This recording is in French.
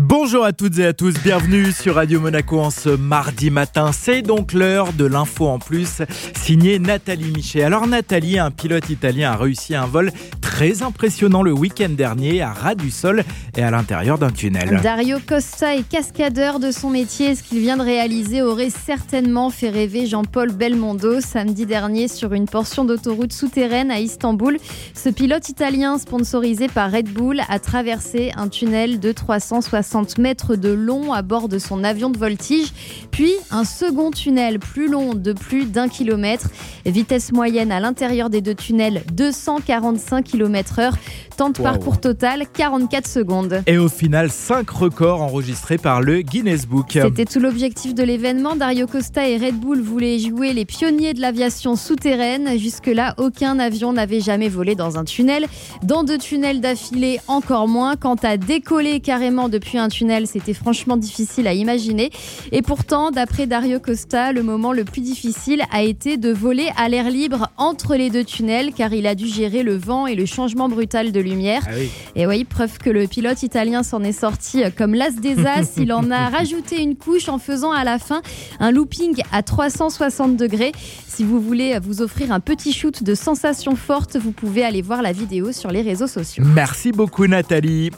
Bonjour à toutes et à tous, bienvenue sur Radio Monaco en ce mardi matin. C'est donc l'heure de l'info en plus, signée Nathalie Michet. Alors Nathalie, un pilote italien, a réussi un vol très impressionnant le week-end dernier à ras du sol et à l'intérieur d'un tunnel. Dario Costa est cascadeur de son métier. Ce qu'il vient de réaliser aurait certainement fait rêver Jean-Paul Belmondo samedi dernier sur une portion d'autoroute souterraine à Istanbul. Ce pilote italien sponsorisé par Red Bull a traversé un tunnel de 360 mètres de long à bord de son avion de voltige, puis un second tunnel plus long de plus d'un kilomètre. Vitesse moyenne à l'intérieur des deux tunnels 245 km/h. Temps de parcours total 44 secondes. Et au final, 5 records enregistrés par le Guinness Book. C'était tout l'objectif de l'événement. Dario Costa et Red Bull voulaient jouer les pionniers de l'aviation souterraine. Jusque-là, aucun avion n'avait jamais volé dans un tunnel. Dans deux tunnels d'affilée, encore moins. Quant à décoller carrément depuis un tunnel, c'était franchement difficile à imaginer. Et pourtant, d'après Dario Costa, le moment le plus difficile a été de voler à l'air libre entre les deux tunnels, car il a dû gérer le vent et le changement brutal de lumière. Ah oui. Et oui, preuve que le pilote italien s'en est sorti comme l'as des as. Il en a rajouté une couche en faisant à la fin un looping à 360 degrés. Si vous voulez vous offrir un petit shoot de sensations fortes, vous pouvez aller voir la vidéo sur les réseaux sociaux. Merci beaucoup Nathalie.